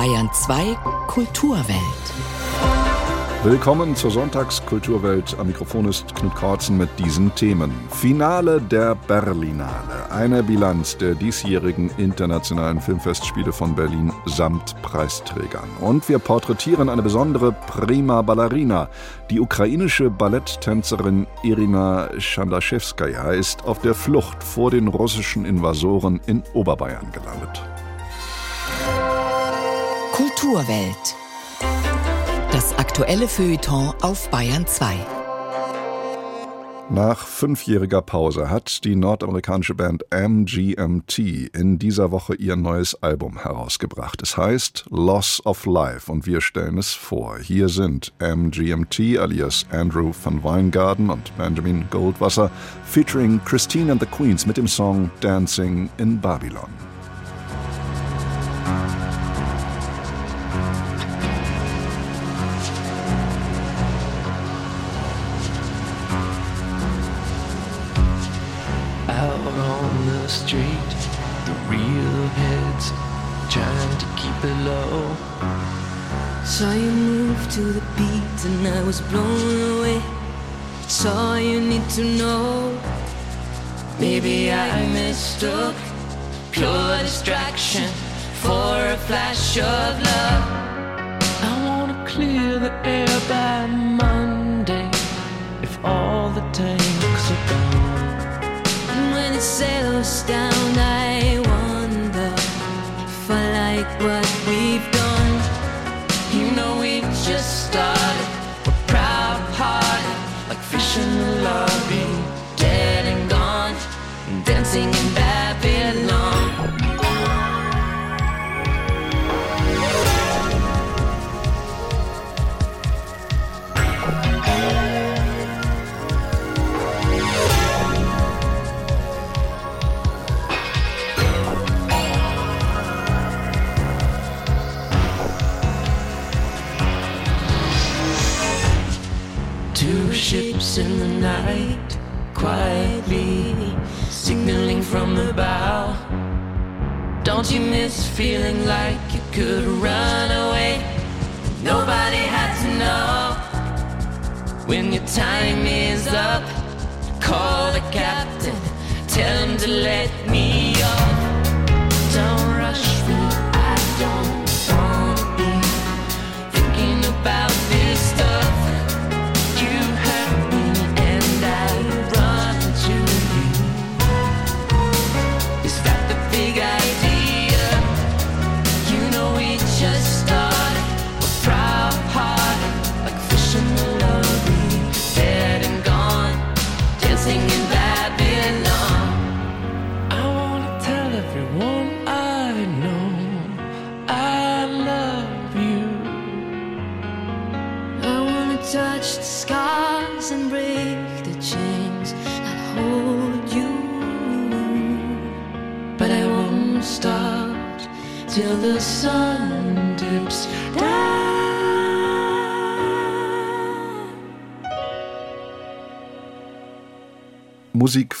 Bayern 2 Kulturwelt. Willkommen zur Sonntagskulturwelt. Am Mikrofon ist Knut Kortzen mit diesen Themen. Finale der Berlinale. Eine Bilanz der diesjährigen internationalen Filmfestspiele von Berlin samt Preisträgern. Und wir porträtieren eine besondere Prima Ballerina. Die ukrainische Balletttänzerin Irina Schandaschewskaja ist auf der Flucht vor den russischen Invasoren in Oberbayern gelandet. Kulturwelt. Das aktuelle Feuilleton auf Bayern 2. Nach fünfjähriger Pause hat die nordamerikanische Band MGMT in dieser Woche ihr neues Album herausgebracht. Es heißt Loss of Life und wir stellen es vor. Hier sind MGMT alias Andrew van Weingarten und Benjamin Goldwasser featuring Christine and the Queens mit dem Song Dancing in Babylon. To the beat and I was blown away. It's all you need to know. Maybe I mistook pure distraction for a flash of love. I wanna clear the air by ships in the night, quietly signaling from the bow. Don't you miss feeling like you could run away? Nobody had to know when your time is up. Call the captain, tell him to let me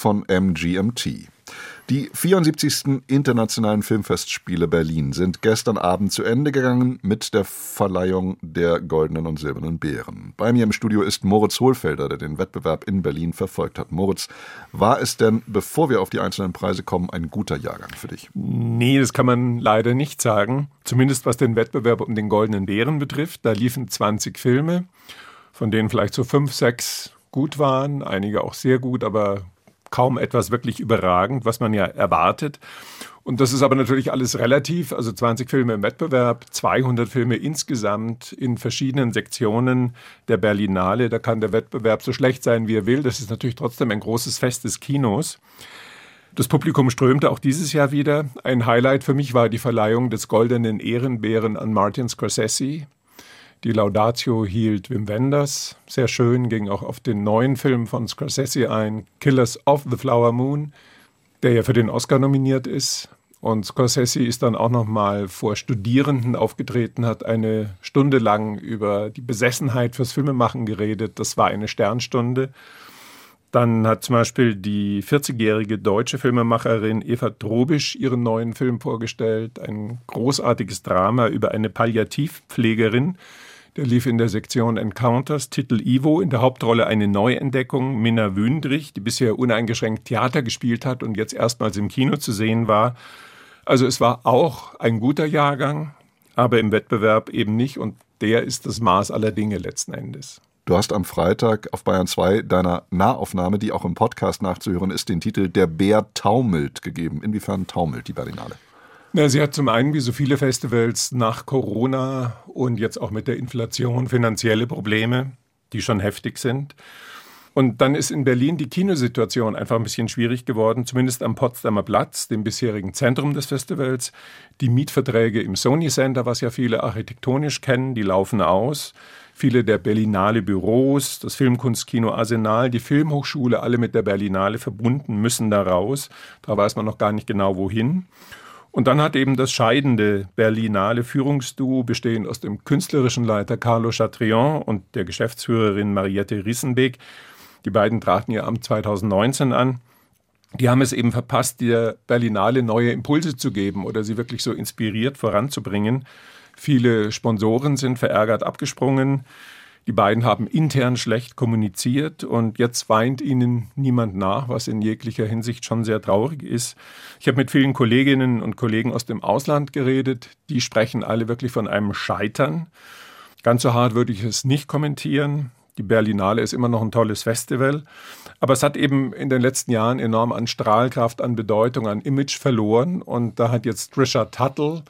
von MGMT. Die 74. Internationalen Filmfestspiele Berlin sind gestern Abend zu Ende gegangen mit der Verleihung der Goldenen und Silbernen Bären. Bei mir im Studio ist Moritz Hohlfelder, der den Wettbewerb in Berlin verfolgt hat. Moritz, war es denn, bevor wir auf die einzelnen Preise kommen, ein guter Jahrgang für dich? Nee, das kann man leider nicht sagen. Zumindest was den Wettbewerb um den Goldenen Bären betrifft. Da liefen 20 Filme, von denen vielleicht so fünf, sechs gut waren, einige auch sehr gut, aber kaum etwas wirklich überragend, was man ja erwartet. Und das ist aber natürlich alles relativ. Also 20 Filme im Wettbewerb, 200 Filme insgesamt in verschiedenen Sektionen der Berlinale. Da kann der Wettbewerb so schlecht sein, wie er will. Das ist natürlich trotzdem ein großes Fest des Kinos. Das Publikum strömte auch dieses Jahr wieder. Ein Highlight für mich war die Verleihung des Goldenen Ehrenbären an Martin Scorsese. Die Laudatio hielt Wim Wenders. Sehr schön, ging auch auf den neuen Film von Scorsese ein, Killers of the Flower Moon, der ja für den Oscar nominiert ist. Und Scorsese ist dann auch nochmal vor Studierenden aufgetreten, hat eine Stunde lang über die Besessenheit fürs Filmemachen geredet. Das war eine Sternstunde. Dann hat zum Beispiel die 40-jährige deutsche Filmemacherin Eva Drobisch ihren neuen Film vorgestellt. Ein großartiges Drama über eine Palliativpflegerin. Der lief in der Sektion Encounters, Titel Ivo, in der Hauptrolle eine Neuentdeckung, Minna Wündrich, die bisher uneingeschränkt Theater gespielt hat und jetzt erstmals im Kino zu sehen war. Also es war auch ein guter Jahrgang, aber im Wettbewerb eben nicht und der ist das Maß aller Dinge letzten Endes. Du hast am Freitag auf Bayern 2 deiner Nahaufnahme, die auch im Podcast nachzuhören ist, den Titel Der Bär taumelt gegeben. Inwiefern taumelt die Berlinale? Na, sie hat zum einen, wie so viele Festivals, nach Corona und jetzt auch mit der Inflation finanzielle Probleme, die schon heftig sind. Und dann ist in Berlin die Kinosituation einfach ein bisschen schwierig geworden, zumindest am Potsdamer Platz, dem bisherigen Zentrum des Festivals. Die Mietverträge im Sony Center, was ja viele architektonisch kennen, die laufen aus viele der Berlinale Büros, das Filmkunstkino Arsenal, die Filmhochschule, alle mit der Berlinale verbunden, müssen da raus. Da weiß man noch gar nicht genau wohin. Und dann hat eben das scheidende Berlinale Führungsduo, bestehend aus dem künstlerischen Leiter Carlo Chatrion und der Geschäftsführerin Mariette Rissenbeck, die beiden traten ihr Amt 2019 an, die haben es eben verpasst, der Berlinale neue Impulse zu geben oder sie wirklich so inspiriert voranzubringen. Viele Sponsoren sind verärgert abgesprungen. Die beiden haben intern schlecht kommuniziert und jetzt weint ihnen niemand nach, was in jeglicher Hinsicht schon sehr traurig ist. Ich habe mit vielen Kolleginnen und Kollegen aus dem Ausland geredet. Die sprechen alle wirklich von einem Scheitern. Ganz so hart würde ich es nicht kommentieren. Die Berlinale ist immer noch ein tolles Festival. Aber es hat eben in den letzten Jahren enorm an Strahlkraft, an Bedeutung, an Image verloren. Und da hat jetzt Trisha Tuttle,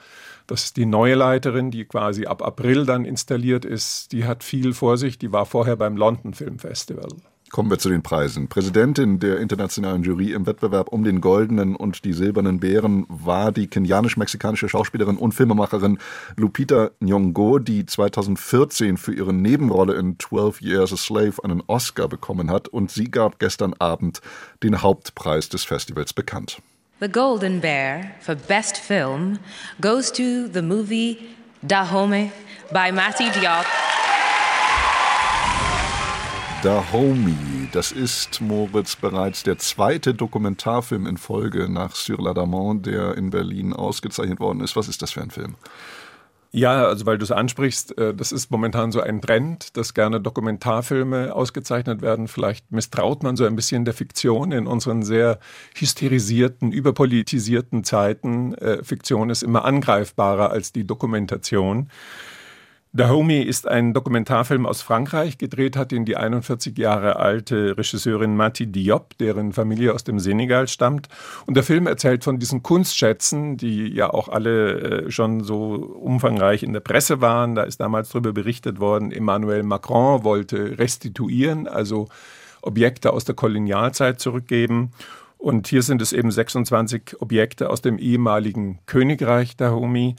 das ist die neue Leiterin, die quasi ab April dann installiert ist. Die hat viel vor sich. Die war vorher beim London Film Festival. Kommen wir zu den Preisen. Präsidentin der internationalen Jury im Wettbewerb um den goldenen und die silbernen Bären war die kenianisch-mexikanische Schauspielerin und Filmemacherin Lupita Nyong'o, die 2014 für ihre Nebenrolle in 12 Years a Slave einen Oscar bekommen hat und sie gab gestern Abend den Hauptpreis des Festivals bekannt. The Golden Bear for Best Film goes to the movie Dahomey by Mati Diop. Dahomey, das ist Moritz bereits der zweite Dokumentarfilm in Folge nach Sur l'Adamant, der in Berlin ausgezeichnet worden ist. Was ist das für ein Film? Ja, also weil du es ansprichst, äh, das ist momentan so ein Trend, dass gerne Dokumentarfilme ausgezeichnet werden. Vielleicht misstraut man so ein bisschen der Fiktion in unseren sehr hysterisierten, überpolitisierten Zeiten. Äh, Fiktion ist immer angreifbarer als die Dokumentation. Dahomey ist ein Dokumentarfilm aus Frankreich. Gedreht hat ihn die 41 Jahre alte Regisseurin Mati Diop, deren Familie aus dem Senegal stammt. Und der Film erzählt von diesen Kunstschätzen, die ja auch alle äh, schon so umfangreich in der Presse waren. Da ist damals darüber berichtet worden, Emmanuel Macron wollte restituieren, also Objekte aus der Kolonialzeit zurückgeben. Und hier sind es eben 26 Objekte aus dem ehemaligen Königreich Dahomey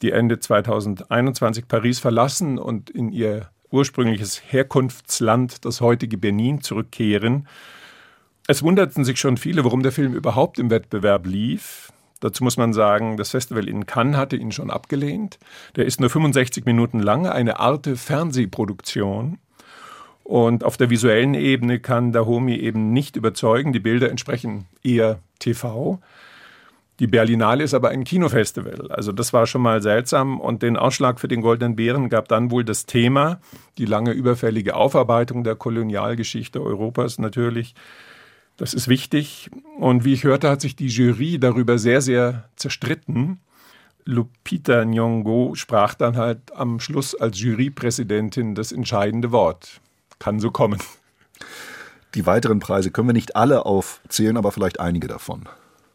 die Ende 2021 Paris verlassen und in ihr ursprüngliches Herkunftsland, das heutige Benin, zurückkehren. Es wunderten sich schon viele, warum der Film überhaupt im Wettbewerb lief. Dazu muss man sagen, das Festival in Cannes hatte ihn schon abgelehnt. Der ist nur 65 Minuten lang, eine Art Fernsehproduktion. Und auf der visuellen Ebene kann Dahomey eben nicht überzeugen. Die Bilder entsprechen eher TV. Die Berlinale ist aber ein Kinofestival. Also das war schon mal seltsam. Und den Ausschlag für den Goldenen Bären gab dann wohl das Thema, die lange überfällige Aufarbeitung der Kolonialgeschichte Europas natürlich. Das ist wichtig. Und wie ich hörte, hat sich die Jury darüber sehr, sehr zerstritten. Lupita Nyong'o sprach dann halt am Schluss als Jurypräsidentin das entscheidende Wort. Kann so kommen. Die weiteren Preise können wir nicht alle aufzählen, aber vielleicht einige davon.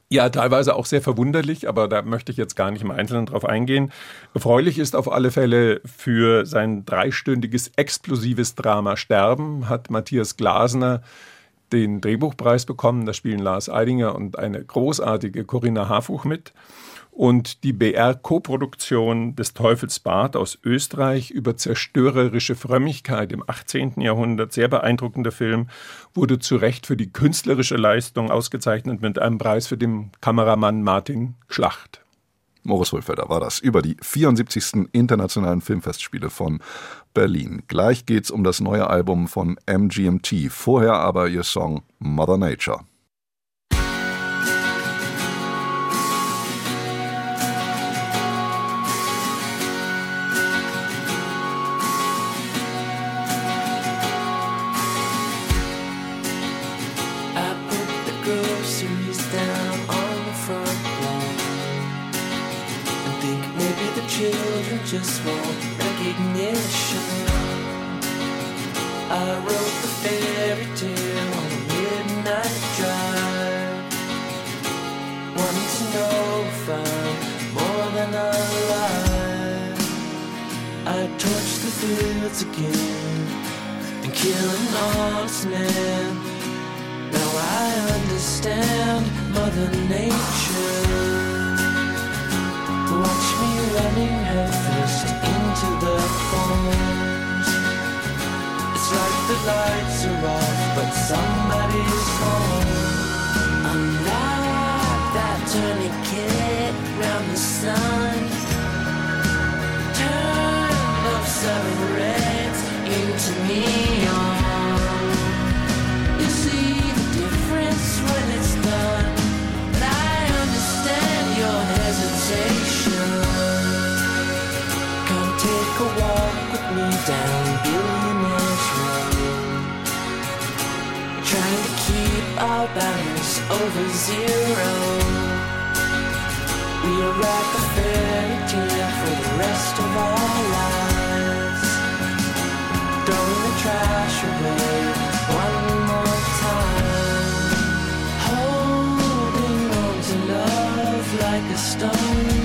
Ja, teilweise auch sehr verwunderlich, aber da möchte ich jetzt gar nicht im Einzelnen drauf eingehen. Erfreulich ist auf alle Fälle für sein dreistündiges explosives Drama Sterben hat Matthias Glasner den Drehbuchpreis bekommen. Da spielen Lars Eidinger und eine großartige Corinna Harfuch mit und die BR-Koproduktion des Teufelsbad aus Österreich über zerstörerische Frömmigkeit im 18. Jahrhundert, sehr beeindruckender Film, wurde zu Recht für die künstlerische Leistung ausgezeichnet mit einem Preis für den Kameramann Martin Schlacht. Moritz Hohlfelder war das über die 74. Internationalen Filmfestspiele von Berlin. Gleich geht's um das neue Album von MGMT, vorher aber ihr Song Mother Nature. Running over zero. We'll write a fairy tale for the rest of our lives. Throwing the trash away one more time. Holding on to love like a stone.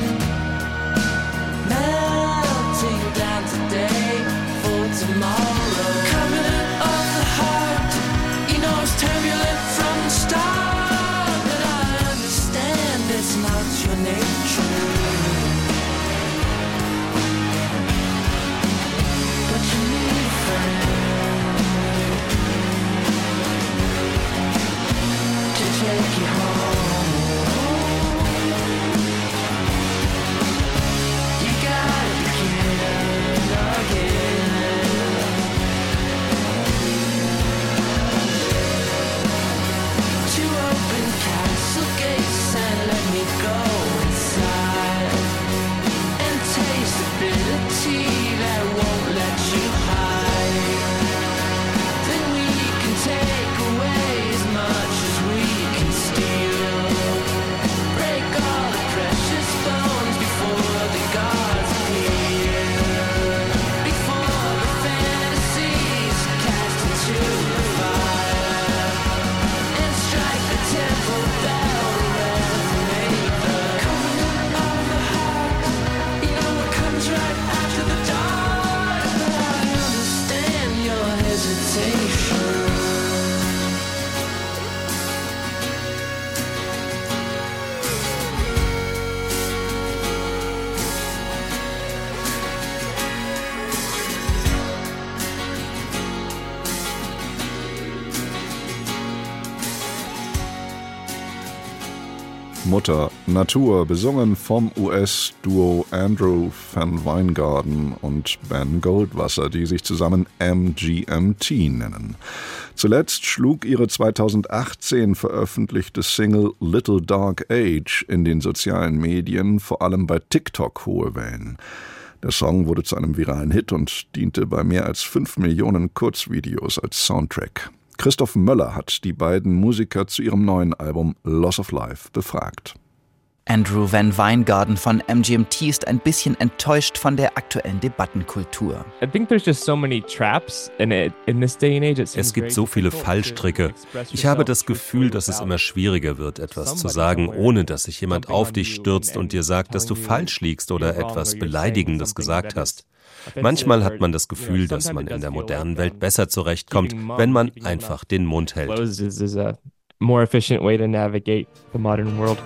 Mutter Natur, besungen vom US-Duo Andrew Van Weingarten und Ben Goldwasser, die sich zusammen MGMT nennen. Zuletzt schlug ihre 2018 veröffentlichte Single Little Dark Age in den sozialen Medien, vor allem bei TikTok, hohe Wellen. Der Song wurde zu einem viralen Hit und diente bei mehr als fünf Millionen Kurzvideos als Soundtrack. Christoph Möller hat die beiden Musiker zu ihrem neuen Album Loss of Life befragt. Andrew Van Weingarten von MGMT ist ein bisschen enttäuscht von der aktuellen Debattenkultur. Es gibt so viele Fallstricke. Ich habe das Gefühl, dass es immer schwieriger wird, etwas zu sagen, ohne dass sich jemand auf dich stürzt und dir sagt, dass du falsch liegst oder etwas Beleidigendes gesagt hast. Manchmal hat man das Gefühl, dass man in der modernen Welt besser zurechtkommt, wenn man einfach den Mund hält. more efficient way to navigate the modern world.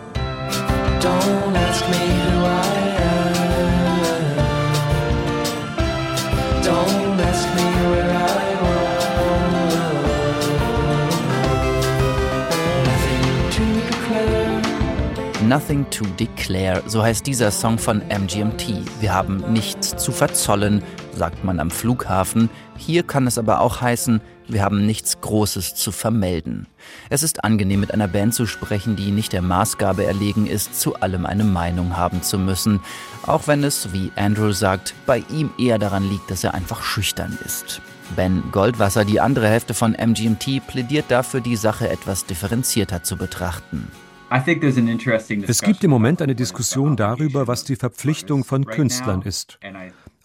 Nothing to declare. So heißt dieser Song von MGMT. Wir haben nichts zu verzollen, sagt man am Flughafen. Hier kann es aber auch heißen, wir haben nichts Großes zu vermelden. Es ist angenehm, mit einer Band zu sprechen, die nicht der Maßgabe erlegen ist, zu allem eine Meinung haben zu müssen. Auch wenn es, wie Andrew sagt, bei ihm eher daran liegt, dass er einfach schüchtern ist. Ben Goldwasser, die andere Hälfte von MGMT, plädiert dafür, die Sache etwas differenzierter zu betrachten. Es gibt im Moment eine Diskussion darüber, was die Verpflichtung von Künstlern ist.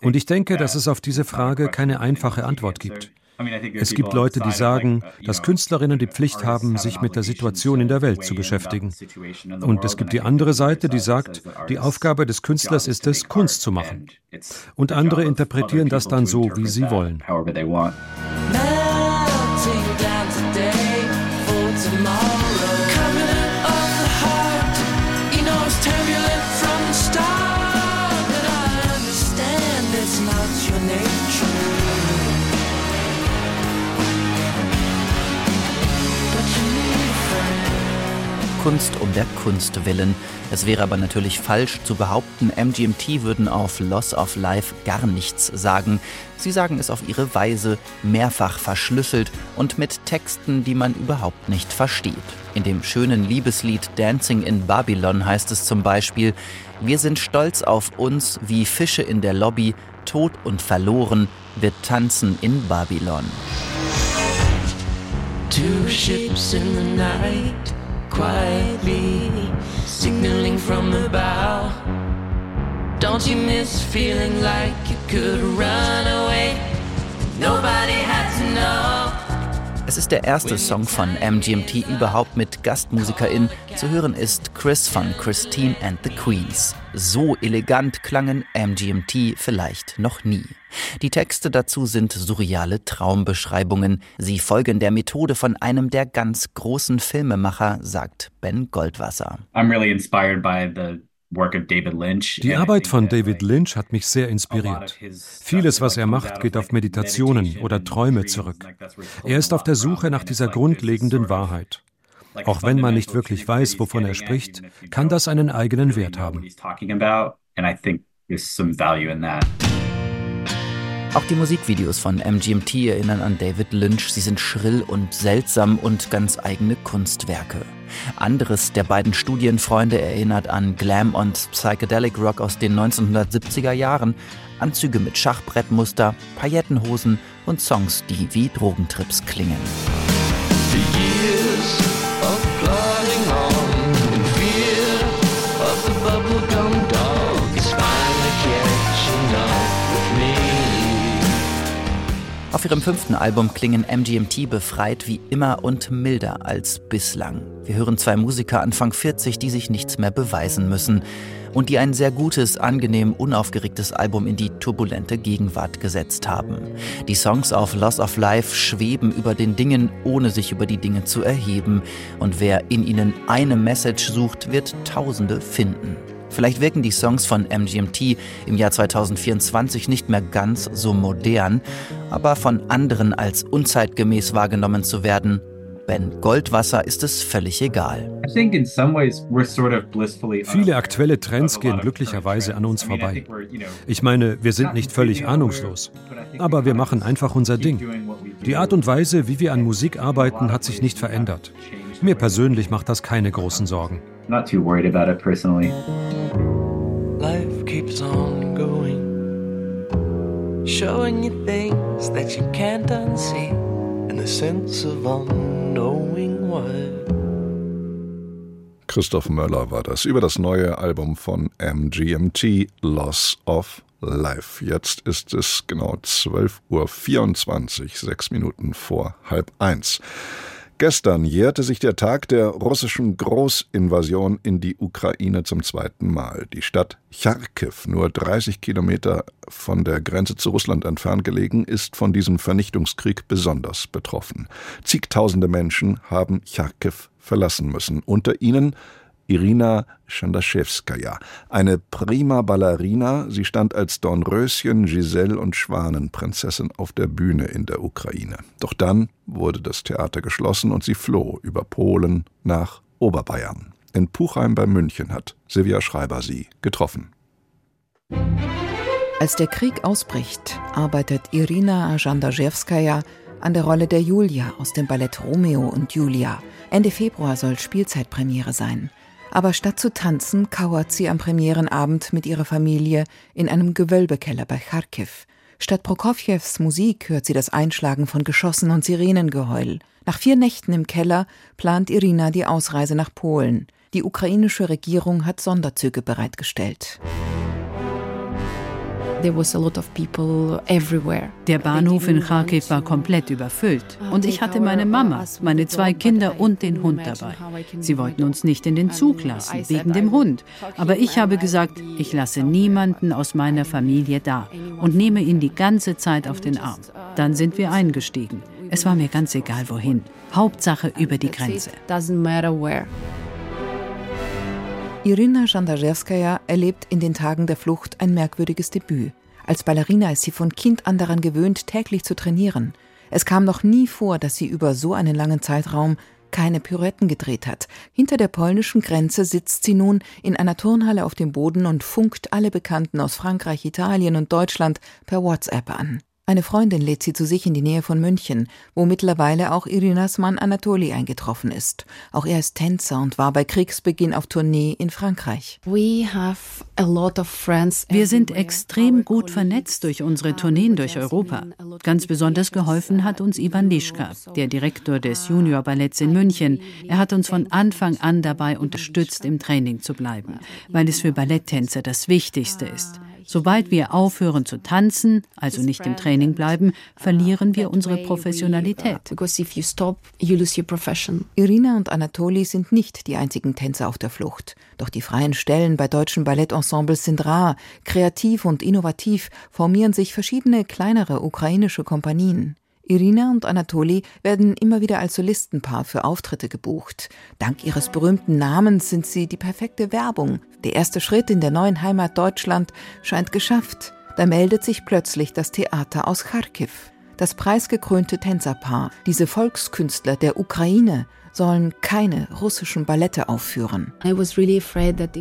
Und ich denke, dass es auf diese Frage keine einfache Antwort gibt. Es gibt Leute, die sagen, dass Künstlerinnen die Pflicht haben, sich mit der Situation in der Welt zu beschäftigen. Und es gibt die andere Seite, die sagt, die Aufgabe des Künstlers ist es, Kunst zu machen. Und andere interpretieren das dann so, wie sie wollen. Kunst um der Kunst willen. Es wäre aber natürlich falsch zu behaupten, MGMT würden auf Loss of Life gar nichts sagen. Sie sagen es auf ihre Weise, mehrfach verschlüsselt und mit Texten, die man überhaupt nicht versteht. In dem schönen Liebeslied Dancing in Babylon heißt es zum Beispiel, wir sind stolz auf uns wie Fische in der Lobby, tot und verloren, wir tanzen in Babylon. Two ships in the night quietly, signaling from the bow. Don't you miss feeling like you could run away? Nobody had to know. Es ist der erste Song von MGMT überhaupt mit GastmusikerInnen. Zu hören ist Chris von Christine and the Queens. So elegant klangen MGMT vielleicht noch nie. Die Texte dazu sind surreale Traumbeschreibungen. Sie folgen der Methode von einem der ganz großen Filmemacher, sagt Ben Goldwasser. I'm really inspired by the die Arbeit von David Lynch hat mich sehr inspiriert. Vieles, was er macht, geht auf Meditationen oder Träume zurück. Er ist auf der Suche nach dieser grundlegenden Wahrheit. Auch wenn man nicht wirklich weiß, wovon er spricht, kann das einen eigenen Wert haben. Auch die Musikvideos von MGMT erinnern an David Lynch. Sie sind schrill und seltsam und ganz eigene Kunstwerke. Anderes der beiden Studienfreunde erinnert an Glam und Psychedelic Rock aus den 1970er Jahren, Anzüge mit Schachbrettmuster, Paillettenhosen und Songs, die wie Drogentrips klingen. Auf ihrem fünften Album klingen MGMT befreit wie immer und milder als bislang. Wir hören zwei Musiker Anfang 40, die sich nichts mehr beweisen müssen und die ein sehr gutes, angenehm unaufgeregtes Album in die turbulente Gegenwart gesetzt haben. Die Songs auf Loss of Life schweben über den Dingen, ohne sich über die Dinge zu erheben. Und wer in ihnen eine Message sucht, wird Tausende finden. Vielleicht wirken die Songs von MGMT im Jahr 2024 nicht mehr ganz so modern, aber von anderen als unzeitgemäß wahrgenommen zu werden, Ben Goldwasser ist es völlig egal. Viele aktuelle Trends gehen glücklicherweise an uns vorbei. Ich meine, wir sind nicht völlig ahnungslos, aber wir machen einfach unser Ding. Die Art und Weise, wie wir an Musik arbeiten, hat sich nicht verändert. Mir persönlich macht das keine großen Sorgen. Not too worried about it personally. Life keeps on going, showing you things that you can't unsee, in the sense of unknowing why. Christoph Möller war das über das neue Album von MGMT Loss of Life. Jetzt ist es genau 12.24 Uhr, sechs Minuten vor halb eins. Gestern jährte sich der Tag der russischen Großinvasion in die Ukraine zum zweiten Mal. Die Stadt Charkiw, nur 30 Kilometer von der Grenze zu Russland entfernt gelegen, ist von diesem Vernichtungskrieg besonders betroffen. Zigtausende Menschen haben Charkiw verlassen müssen, unter ihnen Irina Chandaschewskaja, eine prima Ballerina. Sie stand als Dornröschen, Giselle und Schwanenprinzessin auf der Bühne in der Ukraine. Doch dann wurde das Theater geschlossen und sie floh über Polen nach Oberbayern. In Puchheim bei München hat Silvia Schreiber sie getroffen. Als der Krieg ausbricht, arbeitet Irina Jandarzewskaja an der Rolle der Julia aus dem Ballett Romeo und Julia. Ende Februar soll Spielzeitpremiere sein. Aber statt zu tanzen, kauert sie am Premierenabend mit ihrer Familie in einem Gewölbekeller bei Kharkiv. Statt Prokofjews Musik hört sie das Einschlagen von Geschossen und Sirenengeheul. Nach vier Nächten im Keller plant Irina die Ausreise nach Polen. Die ukrainische Regierung hat Sonderzüge bereitgestellt. Der Bahnhof in Kharkiv war komplett überfüllt. Und ich hatte meine Mama, meine zwei Kinder und den Hund dabei. Sie wollten uns nicht in den Zug lassen, wegen dem Hund. Aber ich habe gesagt, ich lasse niemanden aus meiner Familie da und nehme ihn die ganze Zeit auf den Arm. Dann sind wir eingestiegen. Es war mir ganz egal wohin. Hauptsache über die Grenze. Irina Jandarzewskaja erlebt in den Tagen der Flucht ein merkwürdiges Debüt. Als Ballerina ist sie von Kind an daran gewöhnt, täglich zu trainieren. Es kam noch nie vor, dass sie über so einen langen Zeitraum keine Pirouetten gedreht hat. Hinter der polnischen Grenze sitzt sie nun in einer Turnhalle auf dem Boden und funkt alle Bekannten aus Frankreich, Italien und Deutschland per WhatsApp an. Eine Freundin lädt sie zu sich in die Nähe von München, wo mittlerweile auch Irinas Mann Anatoli eingetroffen ist. Auch er ist Tänzer und war bei Kriegsbeginn auf Tournee in Frankreich. Wir sind extrem gut vernetzt durch unsere Tourneen durch Europa. Ganz besonders geholfen hat uns Ivan Lischka, der Direktor des Juniorballetts in München. Er hat uns von Anfang an dabei unterstützt, im Training zu bleiben, weil es für Balletttänzer das Wichtigste ist. Sobald wir aufhören zu tanzen, also nicht im Training bleiben, verlieren wir unsere Professionalität. Irina und Anatoli sind nicht die einzigen Tänzer auf der Flucht. Doch die freien Stellen bei deutschen Ballettensembles sind rar. Kreativ und innovativ formieren sich verschiedene kleinere ukrainische Kompanien. Irina und Anatoli werden immer wieder als Solistenpaar für Auftritte gebucht. Dank ihres berühmten Namens sind sie die perfekte Werbung. Der erste Schritt in der neuen Heimat Deutschland scheint geschafft. Da meldet sich plötzlich das Theater aus Kharkiv. Das preisgekrönte Tänzerpaar, diese Volkskünstler der Ukraine, sollen keine russischen Ballette aufführen.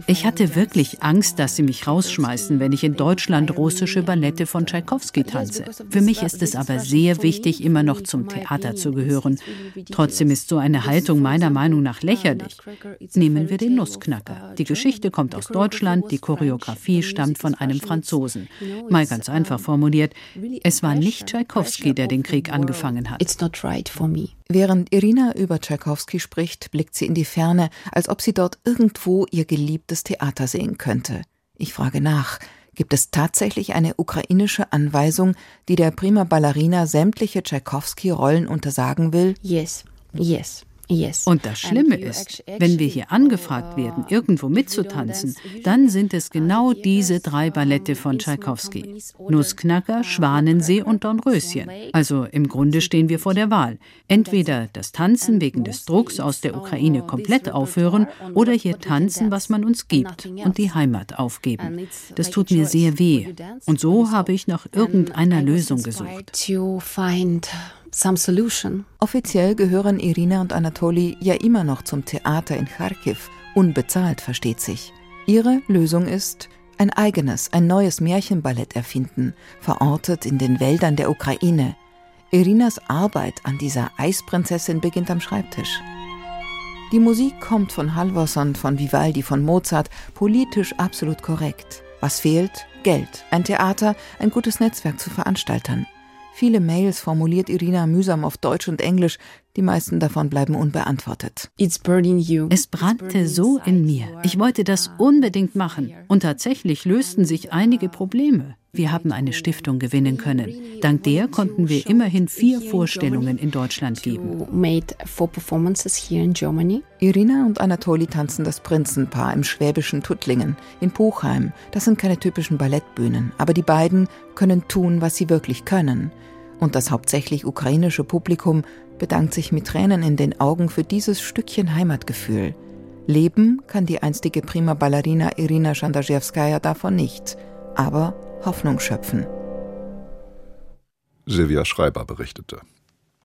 Ich hatte wirklich Angst, dass sie mich rausschmeißen, wenn ich in Deutschland russische Ballette von Tschaikowski tanze. Für mich ist es aber sehr wichtig, immer noch zum Theater zu gehören. Trotzdem ist so eine Haltung meiner Meinung nach lächerlich. Nehmen wir den Nussknacker. Die Geschichte kommt aus Deutschland, die Choreografie stammt von einem Franzosen. Mal ganz einfach formuliert, es war nicht Tschaikowski, der den Krieg angefangen hat. Während Irina über Tschaikowski spricht, blickt sie in die Ferne, als ob sie dort irgendwo ihr geliebtes Theater sehen könnte. Ich frage nach, gibt es tatsächlich eine ukrainische Anweisung, die der prima Ballerina sämtliche Tschaikowski-Rollen untersagen will? Yes, yes. Und das Schlimme ist, wenn wir hier angefragt werden, irgendwo mitzutanzen, dann sind es genau diese drei Ballette von Tschaikowski. Nussknacker, Schwanensee und Dornröschen. Also im Grunde stehen wir vor der Wahl. Entweder das Tanzen wegen des Drucks aus der Ukraine komplett aufhören oder hier tanzen, was man uns gibt und die Heimat aufgeben. Das tut mir sehr weh. Und so habe ich nach irgendeiner Lösung gesucht some solution. Offiziell gehören Irina und Anatoli ja immer noch zum Theater in Kharkiv, unbezahlt versteht sich. Ihre Lösung ist, ein eigenes, ein neues Märchenballett erfinden, verortet in den Wäldern der Ukraine. Irinas Arbeit an dieser Eisprinzessin beginnt am Schreibtisch. Die Musik kommt von Halvorson, von Vivaldi, von Mozart, politisch absolut korrekt. Was fehlt? Geld. Ein Theater, ein gutes Netzwerk zu Veranstaltern. Viele Mails formuliert Irina mühsam auf Deutsch und Englisch, die meisten davon bleiben unbeantwortet. Es brannte so in mir. Ich wollte das unbedingt machen. Und tatsächlich lösten sich einige Probleme. Wir haben eine Stiftung gewinnen können. Dank der konnten wir immerhin vier Vorstellungen in Deutschland geben. Irina und Anatoli tanzen das Prinzenpaar im schwäbischen Tuttlingen, in Puchheim. Das sind keine typischen Ballettbühnen, aber die beiden können tun, was sie wirklich können. Und das hauptsächlich ukrainische Publikum bedankt sich mit Tränen in den Augen für dieses Stückchen Heimatgefühl. Leben kann die einstige Prima Ballerina Irina Schandarzewskaja davon nicht, aber Hoffnung schöpfen. Silvia Schreiber berichtete.